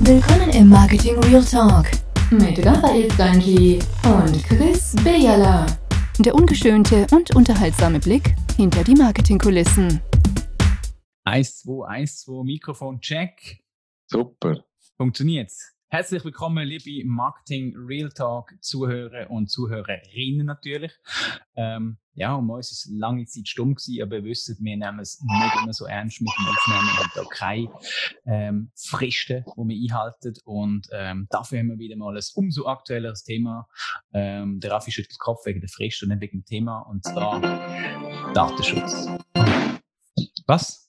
Willkommen im Marketing Real Talk mit Raphael Stanji und Chris Bejala. Der ungeschönte und unterhaltsame Blick hinter die Marketingkulissen. 1, 2, 1, 2, Mikrofon, check. Super. Funktioniert's? Herzlich willkommen, liebe Marketing Real Talk Zuhörer und Zuhörerinnen natürlich. Ähm, ja, um uns ist lange Zeit stumm gewesen, aber ihr wisst, wir nehmen es nicht immer so ernst mit dem Aufnehmen. Wir haben da keine ähm, Fristen, die wir einhalten. Und ähm, dafür haben wir wieder mal ein umso aktuelleres Thema. Ähm, der Raffi schüttelt den Kopf wegen der Frist und nicht wegen dem Thema, und zwar Datenschutz. Was?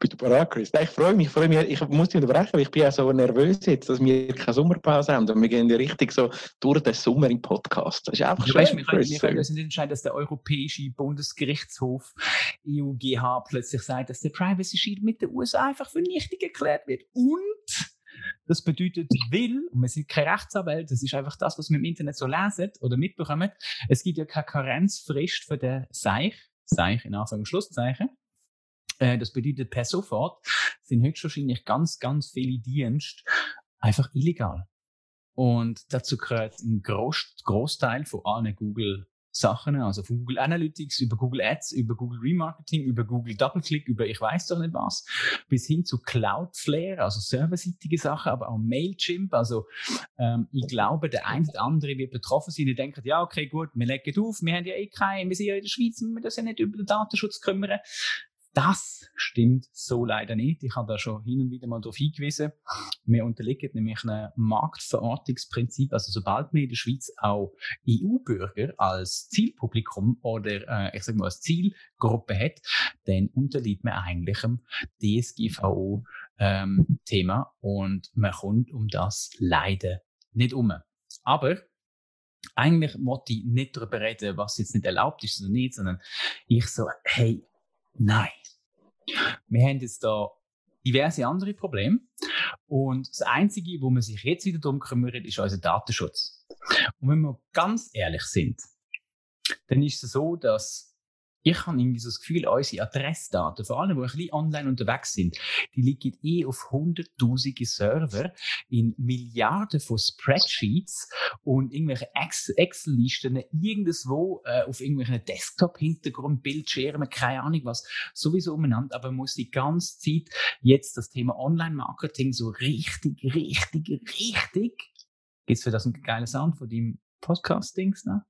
Bist du bereit, Chris? Ich freue mich, ich freue mich. Ich muss dich unterbrechen, weil ich bin ja so nervös jetzt, dass wir keine Sommerpause haben und wir gehen ja richtig so durch den Sommer im Podcast. Das ist einfach schön, weißt, wir können, Chris. wir können uns nicht entscheiden, dass der Europäische Bundesgerichtshof EUGH plötzlich sagt, dass der Privacy Shield mit den USA einfach für nichtig erklärt wird. Und das bedeutet, will, und wir sind keine Rechtsanwälte, das ist einfach das, was wir im Internet so lesen oder mitbekommen, es gibt ja keine Karenzfrist für den Seich, Seich in Anführungs- und Schlusszeichen. Äh, Das bedeutet, per sofort sind höchstwahrscheinlich ganz, ganz viele Dienste einfach illegal. Und dazu gehört ein Groß Großteil von allen Google Sachen, also von Google Analytics über Google Ads, über Google Remarketing, über Google Doubleclick, über ich weiß doch nicht was, bis hin zu Cloudflare, also serverseitige Sachen, aber auch Mailchimp. Also ähm, ich glaube, der eine oder andere wird betroffen sein. Die denken, ja okay, gut, wir legen auf, wir haben ja eh keinen, wir sind ja in der Schweiz, wir müssen uns ja nicht über den Datenschutz kümmern. Das stimmt so leider nicht. Ich habe da schon hin und wieder mal darauf hingewiesen. Wir unterliegen nämlich einem Marktverortungsprinzip. Also sobald man in der Schweiz auch EU-Bürger als Zielpublikum oder äh, ich sage mal als Zielgruppe hat, dann unterliegt man eigentlich dem DSGVO-Thema und man kommt um das leider nicht um. Aber eigentlich wollte ich nicht darüber reden, was jetzt nicht erlaubt ist oder nicht, sondern ich so, hey, Nein. Wir haben jetzt da diverse andere Probleme. Und das Einzige, wo man sich jetzt wieder darum kümmert, ist unser Datenschutz. Und wenn wir ganz ehrlich sind, dann ist es so, dass ich habe irgendwie so das Gefühl, unsere Adressdaten, vor allem, die ein bisschen online unterwegs sind, die liegen eh auf hunderttausende Server in Milliarden von Spreadsheets und irgendwelche Ex- Excel-Listen irgendwo äh, auf irgendwelchen Desktop-Hintergrund, Bildschirmen, keine Ahnung was, sowieso umeinander, aber man muss die ganze Zeit jetzt das Thema Online-Marketing so richtig, richtig, richtig, gibt's für das einen geilen Sound von deinem Podcast-Dings, ne?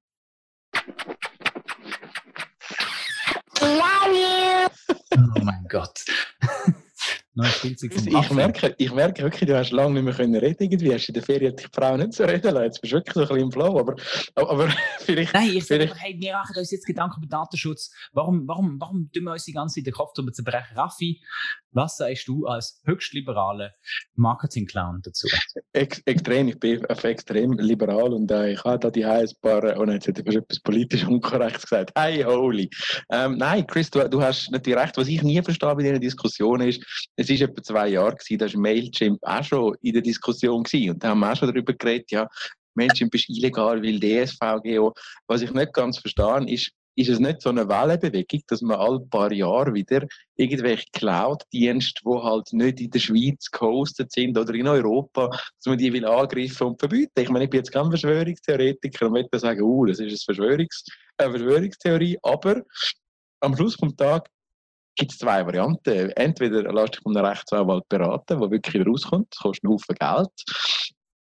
Oh mein Gott. Ich merke, ich merke wirklich, du hast lange nicht mehr können reden irgendwie. Hast du in der Ferien die Frau nicht so reden lassen. Jetzt bist du wirklich so ein bisschen im Flow. Aber, aber vielleicht... Nein, ich sage Vielleicht- einfach, hey, wir machen uns jetzt Gedanken über Datenschutz. Warum, warum, warum tun wir uns die ganze Zeit den Kopf darüber zerbrechen? Raffi, was sagst du als höchst liberaler Marketing-Clown dazu? Ex extrem, ich bin extrem liberal und äh, ich habe da die ein paar, oh nein, jetzt hätte ich etwas politisch unkorrekt gesagt. Hey, holy. Ähm, nein, Chris, du, du hast natürlich recht. Was ich nie verstehe bei diesen Diskussionen ist, es ist etwa zwei Jahre gewesen, da war Mailchimp auch schon in der Diskussion gewesen. Und da haben wir auch schon darüber geredet, ja, Mailchimp ist illegal, weil DSVGO. Was ich nicht ganz verstehe, ist, ist es nicht so eine Wellenbewegung, dass man alle paar Jahre wieder irgendwelche Cloud-Dienste, die halt nicht in der Schweiz gehostet sind oder in Europa, dass man die will angreifen und verbieten. Ich meine, ich bin jetzt kein Verschwörungstheoretiker und möchte sagen, uh, das ist eine Verschwörungs eine Verschwörungstheorie, aber am Schluss vom Tag gibt es zwei Varianten. Entweder lässt dich von einem Rechtsanwalt beraten, der wirklich rauskommt, das kostet einen Haufen Geld,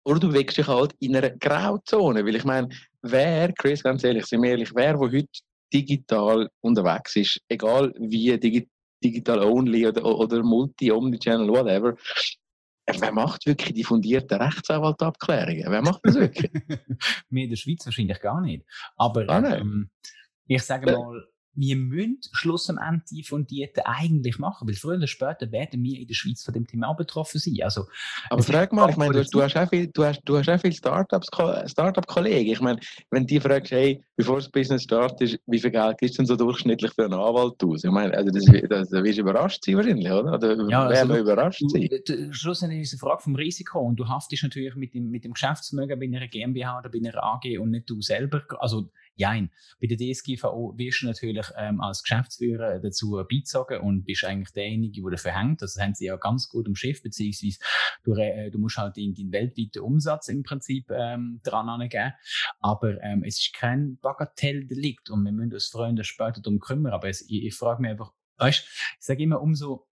oder du bewegst dich halt in einer Grauzone, weil ich meine, wer, Chris, ganz ehrlich, sind wir ehrlich, wer, der heute digital unterwegs ist, egal wie digi digital only oder, oder multi, omnichannel, whatever, wer macht wirklich die fundierten Rechtsanwaltabklärungen? Wer macht das wirklich? wir in der Schweiz wahrscheinlich gar nicht. Aber nicht? ähm, ich sage Ja. mal, wir müssen Schluss am Ende die Fundierten eigentlich machen, weil früher oder später werden wir in der Schweiz von dem Thema betroffen sein. Also, Aber frag mal, ich meine, du, du hast auch viel, du hast, du hast auch viele Startup-Kollegen. Ich meine, wenn die fragst, hey, bevor das Business startet, wie viel Geld gibst du denn so durchschnittlich für einen Anwalt aus? Ich meine, also das, das, da wirst du überrascht sein wahrscheinlich, oder? Oder Ja, also überrascht du, sein? d- schlussendlich ist es eine Frage vom Risiko und du haftest natürlich mit dem, mit dem Geschäftsvermögen bei einer GmbH oder bei einer AG und nicht du selber. Also Jein. Bei der DSGVO wirst du natürlich ähm, als Geschäftsführer dazu beizogen und bist eigentlich derjenige, der dafür hängt. Das haben sie ja ganz gut im Schiff, beziehungsweise du, äh, du musst halt in deinen weltweiten Umsatz im Prinzip ähm, dran angeben. Aber ähm, es ist kein Bagatelldelikt und wir müssen uns Freunde später darum kümmern. Aber es, ich, ich frage mich einfach, weißt, ich sage immer, umso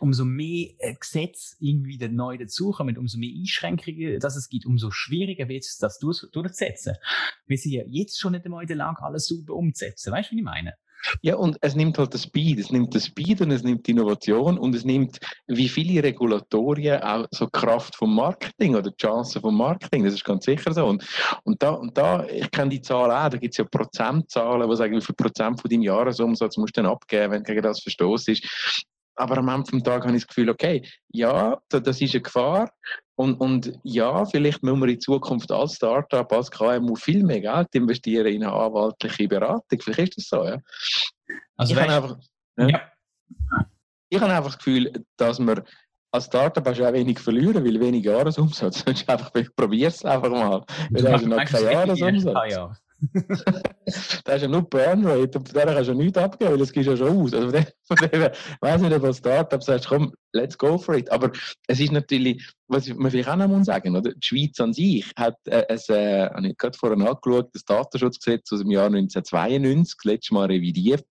umso mehr äh, Gesetze irgendwie neu dazukommen, umso mehr Einschränkungen, dass es gibt, umso schwieriger wird es, das durchzusetzen. Wir sind ja jetzt schon nicht einmal in der Lage, alles super umzusetzen. Weißt du, wie ich meine? Ja, und es nimmt halt das Speed. Es nimmt das Speed und es nimmt die Innovation und es nimmt, wie viele Regulatorien, auch so Kraft vom Marketing oder Chancen vom Marketing. Das ist ganz sicher so. Und, und da, und da, ich kenne die Zahlen auch, da gibt es ja Prozentzahlen, die sagen, wie viel Prozent von deinem Jahresumsatz musst du dann abgeben, wenn du gegen das verstoßt ist aber am Ende des Tages habe ich das Gefühl, okay, ja, das ist eine Gefahr. Und, und ja, vielleicht müssen wir in Zukunft als Startup, als KMU viel mehr Geld investieren in eine anwaltliche Beratung. Vielleicht ist das so, ja. Also ich, habe einfach, ja. ja. ich habe einfach das Gefühl, dass wir als Startup hast du auch wenig verlieren, weil wenig Jahresumsatz. einfach, probier es einfach mal. Weil du hast noch keinen Jahresumsatz da ist ja nur Burnrate und von der kannst du ja nichts abgeben, weil das gehst ja schon aus. Also von dem, weiß nicht, ob ein Startup sagt, komm, let's go for it. Aber es ist natürlich, was man vielleicht auch noch muss sagen, oder? die Schweiz an sich hat, äh, es, äh, habe ich gerade vorhin angeschaut, das Datenschutzgesetz aus dem Jahr 1992, das letzte Mal revidiert.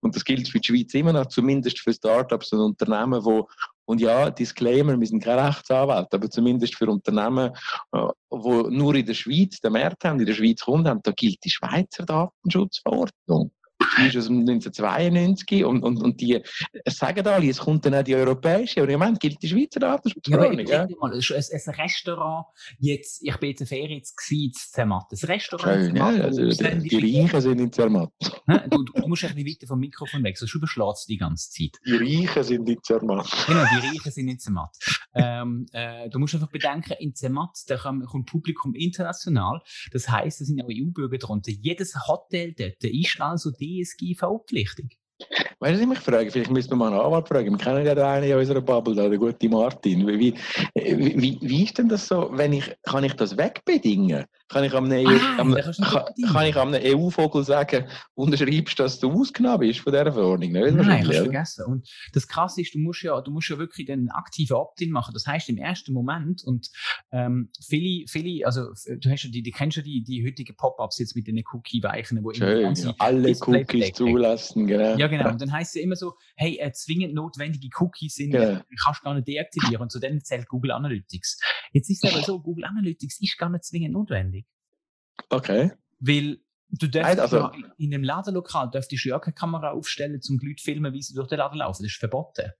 Und das gilt für die Schweiz immer noch, zumindest für Startups und Unternehmen, die und ja, Disclaimer, wir sind kein Rechtsanwalt, aber zumindest für Unternehmen, die äh, nur in der Schweiz den Markt haben, in der Schweiz Kunden haben, da gilt die Schweizer Datenschutzverordnung ist aus 1992 und, und, und die sagen alle, es kommt dann auch die europäische, aber im Moment gilt die Schweizer Datenschutzverordnung. Ja, ja. mal, ein, ein Restaurant, jetzt, ich bin jetzt in Ferien in Zermatt, ein Restaurant Schön, ja, also, die, die Reichen sind in Zermatt. Du, du, musst ein bisschen weiter vom Mikrofon weg, sonst überschlägst du die ganze Zeit. Die Reichen sind in Zermatt. Genau, die Reichen sind in Zermatt. ähm, äh, du musst einfach bedenken, in Zermatt, da kommt Publikum international, das heisst, da sind auch EU-Bürger drunter. Jedes Hotel dort ist also DSGV-pflichtig. Weißt du, was ich mich frage? Vielleicht müssen wir mal einen Anwalt fragen. Wir kennen ja den einen in unserer Bubble, der gute Martin. Wie, wie, wie, ist denn das so, wenn ich, kann ich das wegbedingen? Kann ich am EU, ah, am, kann, kann ich einem EU-Vogel sagen, unterschreibst, dass du ausgenommen bist von dieser Verordnung? Nicht? Nein, du vergessen. Und das Krasse ist, du musst ja, du musst ja wirklich den aktiven Opt-in machen. Das heißt, im ersten Moment, und ähm, viele, viele, also du hast ja die, die kennst ja die, die heutigen Pop-ups jetzt mit den Cookie-Weichen, wo Schön, alle Cookies zulassen, genau. Ja, genau. Und dann heißt es ja immer so, hey, äh, zwingend notwendige Cookies sind, genau. kannst du gar nicht deaktivieren. Und zu denen zählt Google Analytics. Jetzt ist es aber so, Google Analytics ist gar nicht zwingend notwendig. Okay. Weil du darfst also, ja, in einem Ladenlokal dürftest du ja keine Kamera aufstellen, um die Leute zu filmen, wie sie durch den Laden laufen. Das ist verboten.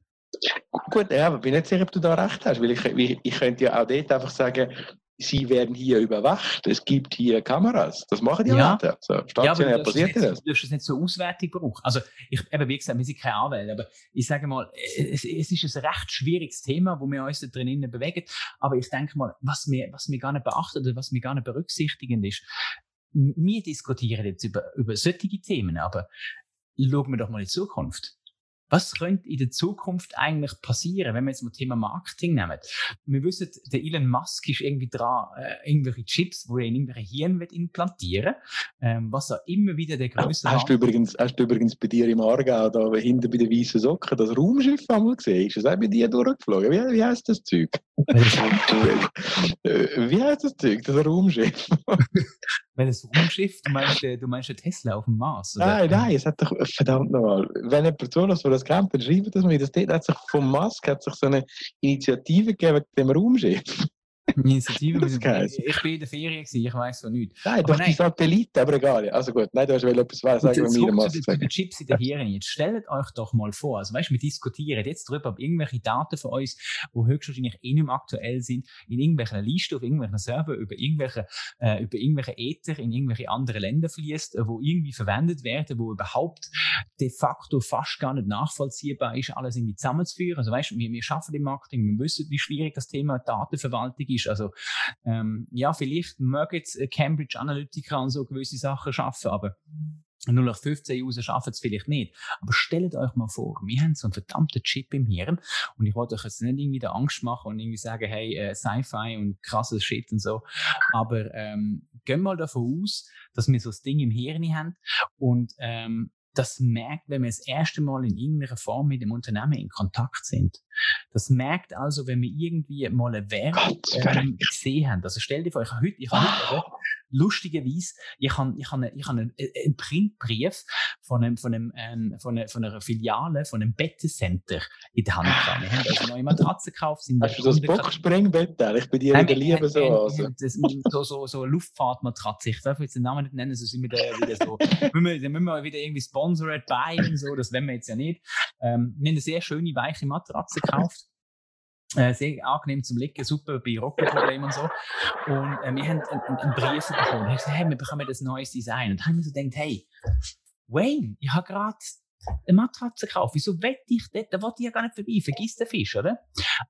Gut, ja, aber ich bin nicht sicher, ob du da recht hast, weil ich, ich, ich könnte ja auch dort einfach sagen, sie werden hier überwacht, es gibt hier Kameras. Das machen die ja. Leute. So, stationär ja, passiert das. Du darfst es nicht zur Auswertung brauchen. Also, ich, eben, wie gesagt, wir sind keine Anwälte, aber ich sage mal, es, es ist ein recht schwieriges Thema, wo wir uns da drinnen bewegen. Aber ich denke mal, was wir, was wir gar nicht beachten oder was wir gar nicht berücksichtigen ist, wir diskutieren jetzt über, über solche Themen, aber schauen wir doch mal in die Zukunft. Was könnte in der Zukunft eigentlich passieren, wenn wir jetzt mal Thema Marketing nehmen? Wir wissen, der Elon Musk ist irgendwie dran, äh, irgendwelche Chips, wo er in irgendwelche Hirn wird implantieren, ähm, was er immer wieder der größte. Hast du übrigens, hast du übrigens bei dir im Aargau da hinten bei den weißen Socken das Raumschiff einmal gesehen? Ist das auch bei dir durchgeflogen? Wie, wie heißt das Zeug? Äh, wie heißt das Zeug? Das Raumschiff? Weil das Raumschiff, du meinst, äh, du meinst Tesla auf dem Mars? Oder? Nein, nein, es hat doch, verdammt nochmal, wenn jemand zulässt, der das kennt, dann schreibt das mir. Das hat sich vom Musk hat sich so eine Initiative gegeben mit dem Raumschiff. Initiative. ich bin in der Ferien, gewesen, ich weiß so nichts. Nein, aber doch nein. die Satelliten, aber egal. Also gut, nein, du hast will etwas sagen, was mir Maske sagen. Die Chips in der Hirn. Jetzt stellt euch doch mal vor, also weißt wir diskutieren jetzt darüber, ob irgendwelche Daten von uns, die höchstwahrscheinlich eh nicht mehr aktuell sind, in irgendwelchen Listen, auf irgendwelchen Server, über irgendwelche, äh, über irgendwelche Ether in irgendwelche andere Länder fließt, äh, wo irgendwie verwendet werden, wo überhaupt de facto fast gar nicht nachvollziehbar ist, alles irgendwie zusammenzuführen. Also weißt wir, wir schaffen im Marketing, wir wissen, wie schwierig das Thema Datenverwaltung ist ist. Also ähm, ja, vielleicht mögen jetzt Cambridge Analytica und so gewisse Sachen schaffen, aber 0815 User schaffen es vielleicht nicht. Aber stellt euch mal vor, wir haben so einen verdammten Chip im Hirn und ich wollte euch jetzt nicht irgendwie da Angst machen und irgendwie sagen, hey, äh, Sci-Fi und krasses Shit und so. Aber ähm, gehen mal davon aus, dass wir so das Ding im Hirn haben und ähm, das merkt, wenn wir das erste Mal in irgendeiner Form mit dem Unternehmen in Kontakt sind. Das merkt also, wenn wir irgendwie mal eine Werbung ähm, gesehen haben. Also stell dir vor, ich habe heute, ich habe heute. Lustigerweise, ich habe, ich habe, ich habe einen, einen Printbrief von einem, von einem, ähm, von einer, von einer Filiale, von einem Bettencenter in der Hand gehabt. Wir haben also neue Matratzen gekauft. Sind Hast du das Boxspringbett? Ich bin dir wieder liebe so. Also. so, so, so Luftfahrtmatratze. Ich darf jetzt den Namen nicht nennen, sonst sind wir da wieder so, müssen wir, müssen wir wieder irgendwie sponsored by und so, das wollen wir jetzt ja nicht. Ähm, wir haben eine sehr schöne, weiche Matratze gekauft. Äh, sehr angenehm zum Liegen, super bei Rockenproblemen und so. Und äh, wir haben einen, einen Brief bekommen. Ich habe gesagt, hey, wir bekommen das neues Design. Und dann haben wir so gedacht, hey, Wayne, ich habe gerade eine Matratze kaufen. Wieso wette ich dort? Da wollte ich ja gar nicht vorbei. Vergiss den Fisch, oder?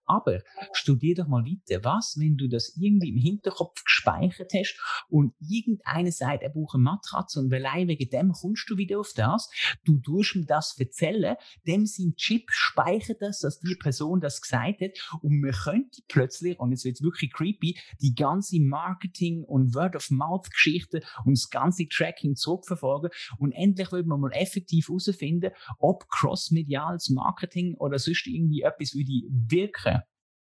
Aber studier doch mal weiter. Was, wenn du das irgendwie im Hinterkopf gespeichert hast und irgendeiner sagt, er braucht eine Matratze und allein wegen dem kommst du wieder auf das. Du tust ihm das erzählen, dem sein Chip speichert das, dass die Person das gesagt hat und man könnte plötzlich, und jetzt wird es wirklich creepy, die ganze Marketing- und Word-of-Mouth-Geschichte und das ganze Tracking zurückverfolgen und endlich wird man mal effektiv herausfinden, herausfinden, ob crossmediales Marketing oder sonst irgendwie etwas würde wirken.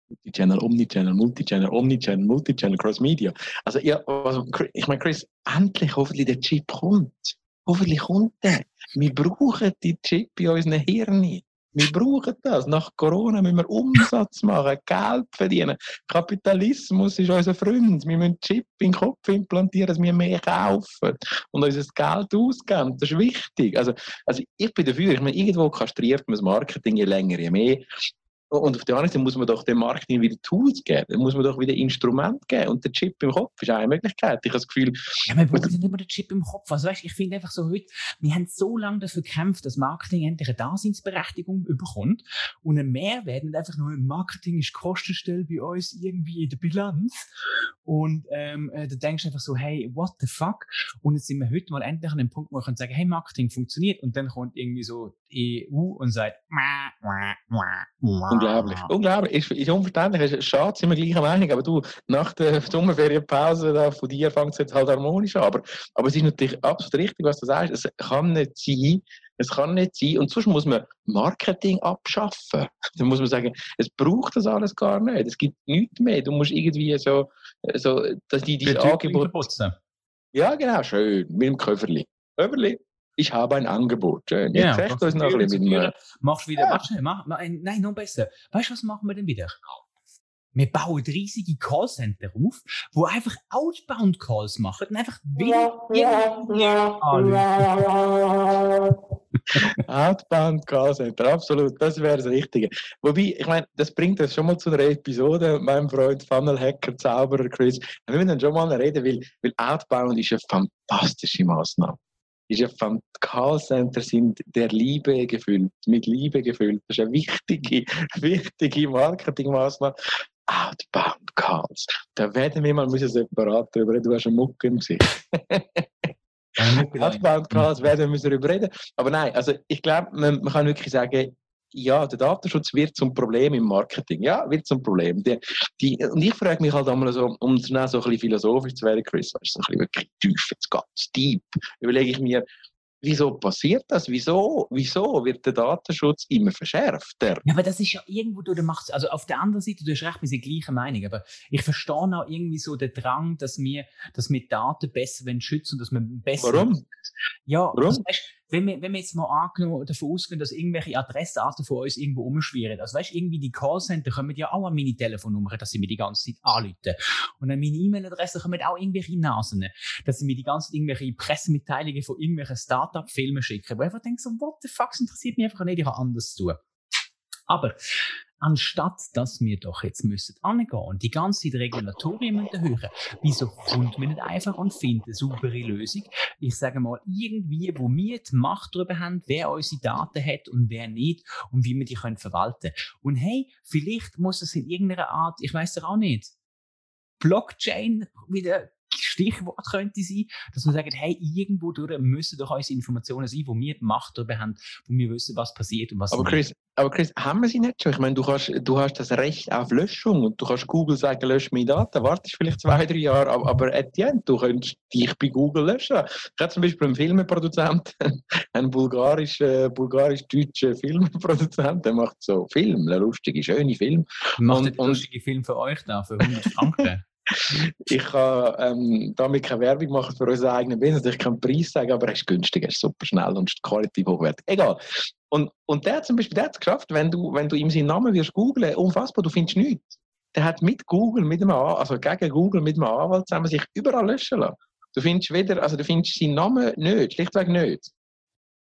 Multichannel, Omnichannel, Multichannel, Omnichannel, Multichannel, Crossmedia. Also, ja, also, ich meine, Chris, endlich hoffentlich der Chip kommt. Hoffentlich kommt der. Wir brauchen die Chip in unseren Hirnen. Wir brauchen das. Nach Corona müssen wir Umsatz machen, Geld verdienen. Kapitalismus ist unser Freund. Wir müssen Chip in den Kopf implantieren, dass wir mehr kaufen und unser Geld ausgeben. Das ist wichtig. Also, also ich bin dafür, ich meine, irgendwo kastriert man das Marketing je länger, je mehr. Und auf der anderen Seite muss man doch dem Marketing wieder Tools geben, dann muss man doch wieder Instrument geben. Und der Chip im Kopf ist eine Möglichkeit. Ich habe das Gefühl. Ja, wir brauchen nicht immer den Chip im Kopf. Also, weißt, ich finde einfach so heute, wir haben so lange dafür gekämpft, dass Marketing endlich eine Daseinsberechtigung bekommt und ein Mehrwert nicht einfach nur Marketing ist Kostenstelle bei uns irgendwie in der Bilanz. Und ähm, äh, da denkst du einfach so, hey, what the fuck? Und jetzt sind wir heute mal endlich an dem Punkt, wo wir können sagen, hey, Marketing funktioniert. Und dann kommt irgendwie so die EU und sagt, mwah, Unglaublich. Unglaublich. Ist, ist unverständlich. Ist schade, sind wir gleicher Meinung. Aber du, nach der Sommerferienpause da, von dir fängt es jetzt halt harmonisch an. Aber, aber es ist natürlich absolut richtig, was du sagst. Es kann nicht sein, es kann nicht sein. Und sonst muss man Marketing abschaffen. Dann muss man sagen, es braucht das alles gar nicht. Es gibt nichts mehr. Du musst irgendwie so, so dass die, die Angebot. Putzen. Ja, genau, schön. Mit dem Köfferli. Köfferli, ich habe ein Angebot. Schön. Jetzt ja, ein bisschen mit Machst wieder, ja. warte, mach, nein, noch besser. Weißt du, was machen wir denn wieder? Wir bauen riesige Callcenter auf, wo einfach Outbound Calls machen und einfach Outbound Callcenter, absolut, das wäre das Richtige. Wobei, ich meine, das bringt uns schon mal zu einer Episode, mein Freund Funnel Hacker, Zauberer Chris. Wir müssen dann schon mal reden, weil, weil Outbound ist eine fantastische Maßnahme ist ja Callcenter sind der Liebe gefüllt, mit Liebe gefüllt. Das ist eine wichtige, wichtige Marketingmaßnahme. Outbound Calls. Da werden wir mal müssen separat darüber reden. Du hast eine Mucke im Gesicht. Outbound Calls werden wir darüber reden. Aber nein, also ich glaube, man, man kann wirklich sagen, ja, der Datenschutz wird zum Problem im Marketing. Ja, wird zum Problem. Die, die, und ich frage mich halt einmal so, um so ein bisschen philosophisch zu werden, Chris, weißt, so ein bisschen wirklich tief, jetzt ganz deep, überlege ich mir, wieso passiert das? Wieso, wieso wird der Datenschutz immer verschärfter? Ja, aber das ist ja irgendwo, du machst, also auf der anderen Seite, du hast recht, wir sind gleicher Meinung, aber ich verstehe auch irgendwie so den Drang, dass wir, dass wir Daten besser schützen und dass wir besser. Warum? Ja, Warum? Also, weißt, wenn wir, wenn wir jetzt mal angenommen davon ausgehen, dass irgendwelche Adressdaten von uns irgendwo umschwirren, also weißt, irgendwie die Callcenter kommen ja auch an meine Telefonnummer, dass sie mir die ganze Zeit anrufen. Und an meine E-Mail-Adresse kommen auch irgendwelche Nasen, dass sie mir die ganze Zeit irgendwelche Pressemitteilungen von irgendwelchen Start-up-Filmen schicken, wo ich einfach denke so, what the fuck, interessiert mich einfach nicht, ich habe anders zu tun. Aber anstatt dass wir doch jetzt müssen angehen und die ganze Zeit Regulatorien hören, wieso kommt man nicht einfach und findet eine saubere Lösung? Ich sage mal, irgendwie, wo wir die Macht darüber haben, wer unsere Daten hat und wer nicht und wie wir die können verwalten. Und hey, vielleicht muss es in irgendeiner Art, ich weiß es auch nicht, Blockchain wieder Stichwort könnte sein, dass wir sagen, hey, irgendwo durch müssen doch unsere Informationen sein, wo wir die Macht darüber haben, wo wir wissen, was passiert und was aber Chris, nicht. Aber Chris, haben wir sie nicht schon? Ich meine, du, kannst, du hast das Recht auf Löschung und du kannst Google sagen, lösch meine Daten, wartest vielleicht zwei, drei Jahre, aber, aber at the end, du könntest dich bei Google löschen. Ich habe zum Beispiel einen Filmproduzent, einen bulgarisch-deutschen Bulgarisch Filmproduzent, der macht so Film, lustige, schöne Film. Macht und, lustige Film für euch da, für 100 Franken? ich kann ähm, damit keine Werbung machen für unseren eigenen Business. Ich kann den Preis sagen, aber er ist günstig, er ist super schnell und qualitativ hochwertig. Egal. Und, und der hat zum Beispiel der hat es geschafft, wenn du, wenn du ihm seinen Namen wirst googlen, unfassbar, du findest nichts. Der hat mit Google, mit einem, also gegen Google mit einem Anwalt zusammen sich überall löschen lassen. Du findest wieder, also du findest seinen Namen nicht, schlichtweg nicht.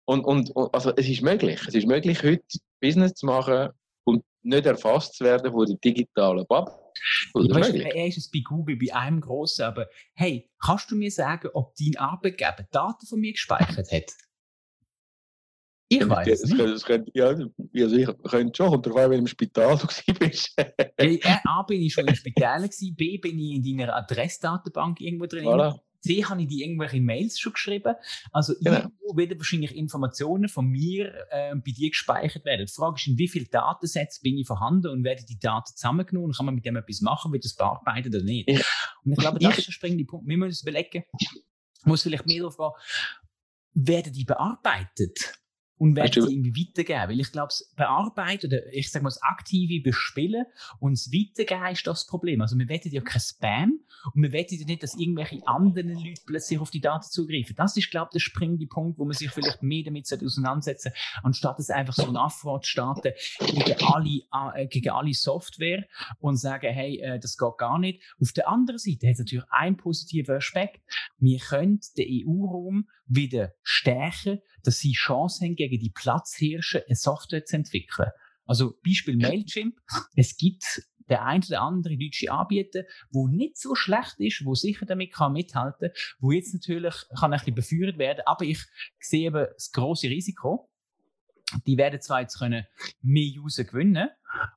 Und, und, also es ist möglich. Es ist möglich, heute Business zu machen und nicht erfasst zu werden von der digitalen Bubble. Ja, weißt, er ist es bei Google, bei einem grossen, aber hey, kannst du mir sagen, ob dein Arbeitgeber Daten von mir gespeichert hat? Ich weiß es nicht. Das könnte, ja, also ich könnte schon, und darauf, wenn du im Spital bist. hey, A, bin ich schon im Spital, gewesen, B, bin ich in deiner Adressdatenbank irgendwo drin. Voilà. C, habe ich die irgendwelche Mails schon geschrieben. Also genau. irgendwo werden wahrscheinlich Informationen von mir äh, bei dir gespeichert werden. Die Frage ist, in wie vielen Datensätzen bin ich vorhanden und werden die Daten zusammengenommen und kann man mit dem etwas machen, wird das bearbeitet oder nicht? Ja. Und ich glaube, das ist der springende Punkt. Wir müssen uns überlegen, muss vielleicht mehr darauf gehen, werden die bearbeitet? Und werde sie irgendwie weitergeben. Weil ich glaube, das Bearbeiten oder ich sage mal das aktive Bespielen und das Weitergeben ist das Problem. Also wir wollen ja kein Spam und wir wollen ja nicht, dass irgendwelche anderen Leute plötzlich auf die Daten zugreifen. Das ist, glaube ich, der springende Punkt, wo man sich vielleicht mehr damit auseinandersetzen anstatt es einfach so ein Affront starten gegen alle, äh, gegen alle Software und sagen, hey, äh, das geht gar nicht. Auf der anderen Seite hat es natürlich einen positiven Aspekt. Wir können den EU-Raum wieder stärken, dass sie Chance haben, gegen die Platzhirsche eine Software zu entwickeln. Also Beispiel Mailchimp. Es gibt der ein oder andere deutsche Anbieter, wo nicht so schlecht ist, wo sicher damit kann mithalten, wo jetzt natürlich kann ein bisschen beführt werden, aber ich sehe eben das große Risiko, die werden zwar jetzt können mehr User gewinnen,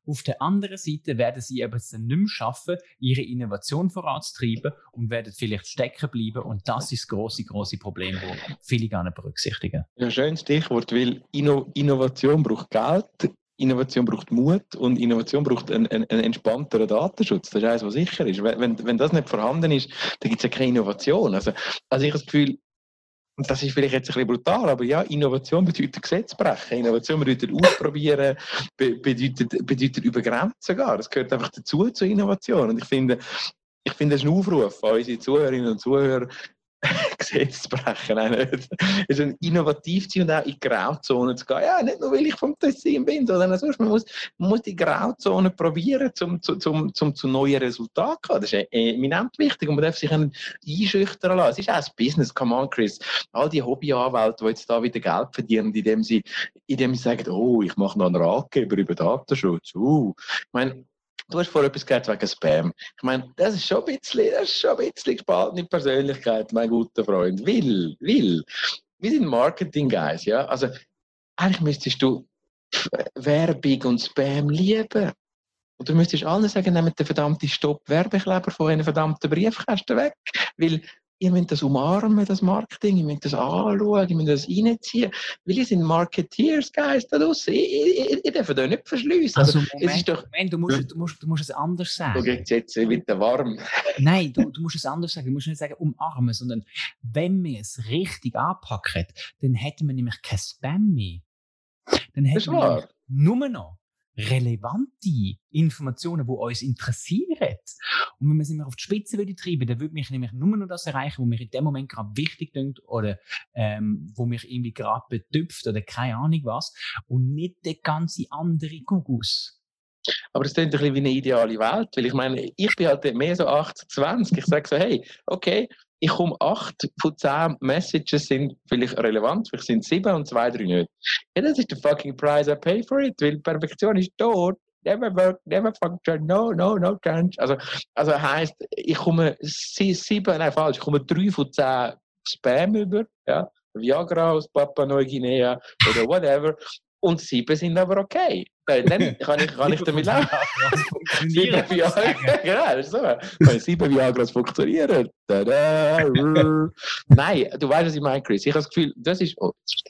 auf der anderen Seite werden sie eben es dann nicht mehr schaffen, ihre Innovation voranzutreiben und werden vielleicht stecken bleiben und das ist das große, große Problem, das viele gar berücksichtigen. Ja, schönes Stichwort, weil Inno Innovation braucht Geld, Innovation braucht Mut und Innovation braucht einen, einen, einen entspannteren Datenschutz. Das ist eines, was sicher ist. Wenn, wenn das nicht vorhanden ist, dann gibt es ja keine Innovation. Also, also ich habe das Gefühl, und das ist vielleicht jetzt ein bisschen brutal, aber ja, Innovation bedeutet Gesetz brechen. Innovation bedeutet ausprobieren, bedeutet, bedeutet über Grenzen gehen. Das gehört einfach dazu zur Innovation. Und ich finde, ich finde, das ist ein Aufruf an unsere Zuhörerinnen und Zuhörer, Gesetz brechen. Nicht. Es ist innovativ zu und auch in Grauzonen zu gehen. Ja, nicht nur, weil ich vom Tessin bin, sondern sonst, man muss, man muss die Grauzone probieren, um zum, zum, zum, zu neuen Resultaten zu kommen. Das ist eminent wichtig und man darf sich einschüchtern lassen. Es ist auch ein Business, come on, Chris. All die Hobbyanwälte, die jetzt da wieder Geld verdienen, indem sie, indem sie sagen, oh, ich mache noch einen Ratgeber über Datenschutz. Uh. Ich meine, Du hast vorher etwas gesagt wegen Spam. Ich meine, das ist schon ein bisschen, das ist schon ein bisschen gespaltene Persönlichkeit, mein guter Freund. Will, will. Wir sind Marketing-Guys, ja. Also, eigentlich müsstest du Werbung und Spam lieben. Und du müsstest allen sagen, nehmt den verdammten Stopp-Werbekleber von einem verdammten Briefkasten weg. Weil ihr müsst das umarmen, das Marketing, ihr müsst das anschauen, ihr müsst das reinziehen. Weil ihr sind Marketeers, Guys, da draussen. Ihr, ihr, dürft euch nicht verschliessen. Also, also Moment, ist doch, Moment, du, musst, du, musst, du musst es anders sagen. Du gehst jetzt wieder warm. Nein, du, du musst es anders sagen. Du musst nicht sagen umarmen, sondern wenn wir es richtig anpacken, dann hätten wir nämlich kein Spam mehr. Dann hätten wir nur noch relevante Informationen, die uns interessieren. Und wenn man sie auf die Spitze würde treiben, dann würde mich nämlich nur noch das erreichen, was mir in dem Moment gerade wichtig klingt oder ähm, wo mich irgendwie gerade betüpft oder keine Ahnung was und nicht der ganze andere Gugus. Aber das klingt ein bisschen wie eine ideale Welt, weil ich meine, ich bin halt mehr so 80, 20. Ich sage so, hey, okay, ich komme acht von zehn Messages sind vielleicht relevant, vielleicht sind sieben und zwei, drei nicht. Ja, das ist der fucking price I pay for it, weil Perfektion ist tot. Never work, never function, no, no, no chance. Also, also heisst, ich komme sieben, nein, falsch, ich komme drei von zehn Spam über, ja. Viagra aus Papua Neuguinea oder whatever. Und sieben sind aber okay. Dann kann ich, kann ich damit leben. sieben Viagra, genau, das ist so. Wenn sieben Viagras funktionieren. Nein, du weißt, was ich meine, Chris. Ich habe das Gefühl, das ist, oh, ist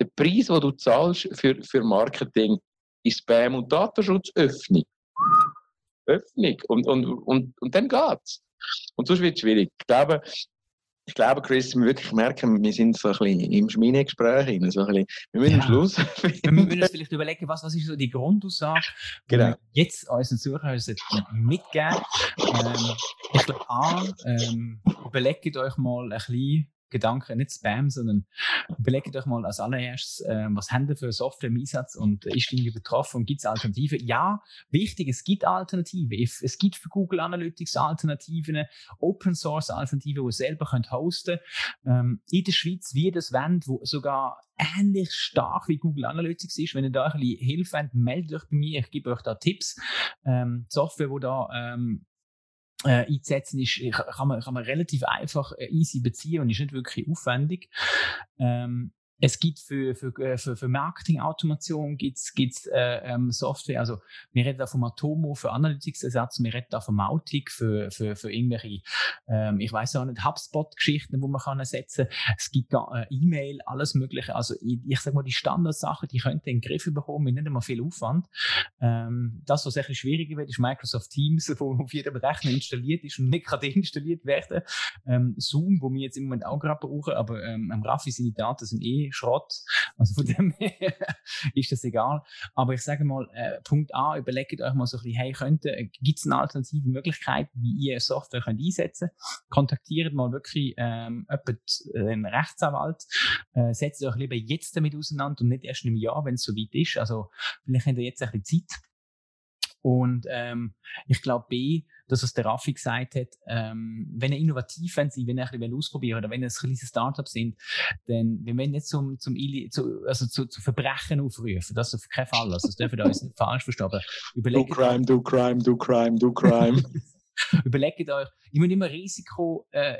der Preis, den du zahlst für, für Marketing, ist Spam- und Datenschutzöffnung. Öffnung. Und, und, und, und dann geht's. Und sonst wird es schwierig. Ich glaube, ich glaube, Chris, wir wirklich merken, wir sind so ein bisschen im Schmiedegespräch. So wir müssen ja. am Schluss. wir müssen uns vielleicht überlegen, was, was ist so die Grundaussage, genau. die wir jetzt unseren Zuhörern mitgeben. Ähm, ich glaube, A, ähm, überlegt euch mal ein bisschen, Gedanken, nicht Spam, sondern überlegt euch mal als allererstes, äh, was haben wir für Software im Einsatz und ist irgendwie betroffen und gibt es Alternativen? Ja, wichtig, es gibt Alternativen. Es gibt für Google Analytics Alternativen, Open Source Alternativen, die ihr selber könnt hosten ähm, In der Schweiz wird es Wend, wo sogar ähnlich stark wie Google Analytics ist. Wenn ihr da ein bisschen Hilfe habt, meldet euch bei mir. Ich gebe euch da Tipps. Ähm, Software, wo da ähm, äh, einzusetzen ist, kann man, kann man relativ einfach äh, easy beziehen und ist nicht wirklich aufwendig. Ähm, es gibt für, für, äh, für, für Marketing-Automation gibt's, gibt's, äh, ähm, Software, also wir reden da vom Atomo für Analytics-Ersatz, wir reden da von Mautic für, für, für irgendwelche, ähm, ich weiß auch nicht, HubSpot-Geschichten, wo man kann ersetzen. Es gibt da äh, E-Mail, alles mögliche. Also ich, ich sag mal, die Standardsachen, die könnte in den Griff bekommen mit nicht einmal viel Aufwand. Ähm, das, was etwas schwieriger wird, ist Microsoft Teams, wo auf jedem Rechner installiert ist und nicht gerade installiert werden. Ähm, Zoom, wo wir jetzt im Moment auch gerade brauchen, aber ähm, am Raffi seine Daten sind eh Schrott. Also von dem her ist das egal. Aber ich sage mal, äh, Punkt A, überlegt euch mal so ein bisschen, hey, äh, gibt es eine alternative Möglichkeit, wie ihr Software könnt einsetzen könnt? Kontaktiert mal wirklich ähm, einen Rechtsanwalt, äh, setzt euch lieber jetzt damit auseinander und nicht erst im Jahr, wenn es soweit ist. Also vielleicht habt ihr jetzt ein bisschen Zeit. Und ähm, ich glaube, B, das, was der Raffi gesagt hat, ähm, wenn ihr innovativ seid, wenn ihr ein bisschen ausprobieren oder wenn ihr ein kleines Startup sind, dann wir wollen nicht zum, zum zu, also zu, zu Verbrechen aufrufen. Das auf keinen Fall. Also das dürfen wir uns nicht falsch verstehen. Aber überlegt do crime, do crime, do crime, do crime. überlegt euch, ich muss immer Risiko äh,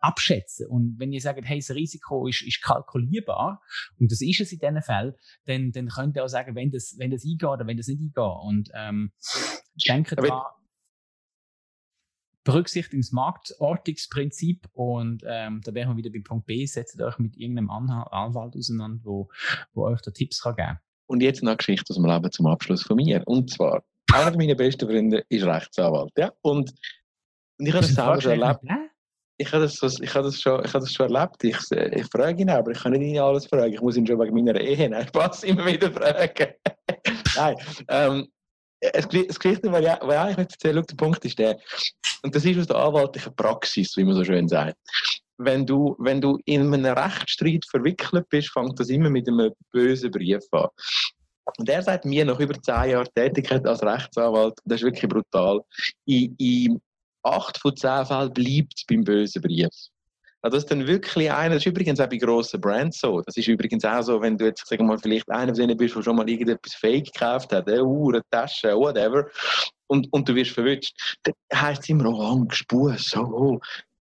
abschätzen. Und wenn ihr sagt, hey, das Risiko ist, ist kalkulierbar, und das ist es in diesen Fällen, dann, dann könnt ihr auch sagen, wenn das, wenn das eingeht oder wenn das nicht eingeht. Und ähm, denke dran, berücksichtigt das Marktortungsprinzip und ähm, da wären wir wieder beim Punkt B, setzt euch mit irgendeinem Anwalt auseinander, wo, wo euch da Tipps kann geben Und jetzt noch eine Geschichte aus dem Leben zum Abschluss von mir. Und zwar, einer meiner besten Freunde ist Rechtsanwalt. Ja? Und, und ich habe das selber schon erlebt. Ich habe das, ich habe das, schon, ich habe das schon erlebt. Ich, ich frage ihn aber, ich kann nicht ihn alles fragen. Ich muss ihn schon wegen meiner Ehe, nein, Spaß, immer wieder fragen. nein, ähm, Geschichte, was ich, eigentlich erzählen der Punkt ist der, und das ist aus der anwaltlichen Praxis, wie man so schön sagt. Wenn du, wenn du in einem Rechtsstreit verwickelt bist, fängt das immer mit einem bösen Brief an. Und er sagt mir, nach über zehn Jahren Tätigkeit als Rechtsanwalt, das ist wirklich brutal, in, in acht von zehn Fällen bleibt es beim bösen Brief. Also das ist dann wirklich einer, das ist übrigens auch bei grossen Brands so. Das ist übrigens auch so, wenn du jetzt, sagen mal, vielleicht einer von denen bist, der schon mal irgendetwas Fake gekauft hat, eine Uhr, eine Tasche, whatever, und, und du wirst verwünscht, dann heisst es immer, oh, Angst, Buß, oh.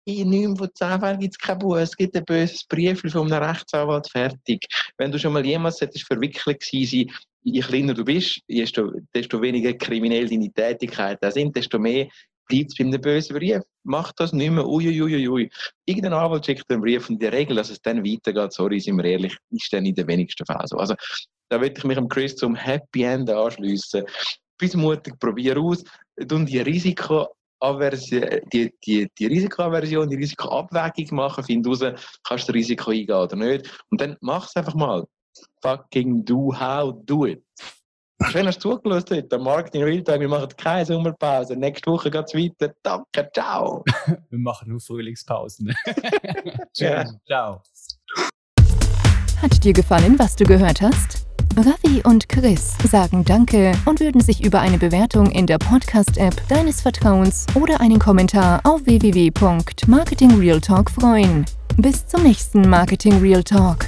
In 9 von 10 Fällen gibt es keinen Buß, es gibt ein böses Brief von einem Rechtsanwalt, fertig. Wenn du schon mal jemals verwickelt gewesen sein, je kleiner du bist, desto, desto weniger kriminell deine Tätigkeiten sind, desto mehr bleibt es bei einem bösen Brief. Macht das nicht mehr. Uiuiuiui. Ui, ui. Irgendein Anwalt schickt einen Brief und die Regel, dass es dann weitergeht, sorry, sind wir ehrlich, ist dann in den wenigsten Fällen so. Also, da würde ich mich am Chris zum Happy End anschliessen. Bist mutig, probier aus und die Risiko die, die, die Risikoaversion, die Risikoabwägung machen, find raus, kannst du das Risiko eingehen oder nicht. Und dann mach es einfach mal. Fucking do how, do it. Schön, dass du zugelassen hast. Der Marketing Real Time. Wir machen keine Sommerpause. Nächste Woche geht es weiter. Danke, ciao. Wir machen nur Frühlingspausen. ja. Ciao. Hat dir gefallen, was du gehört hast? Ravi und Chris sagen Danke und würden sich über eine Bewertung in der Podcast-App deines Vertrauens oder einen Kommentar auf www.marketingrealtalk freuen. Bis zum nächsten Marketing Real Talk.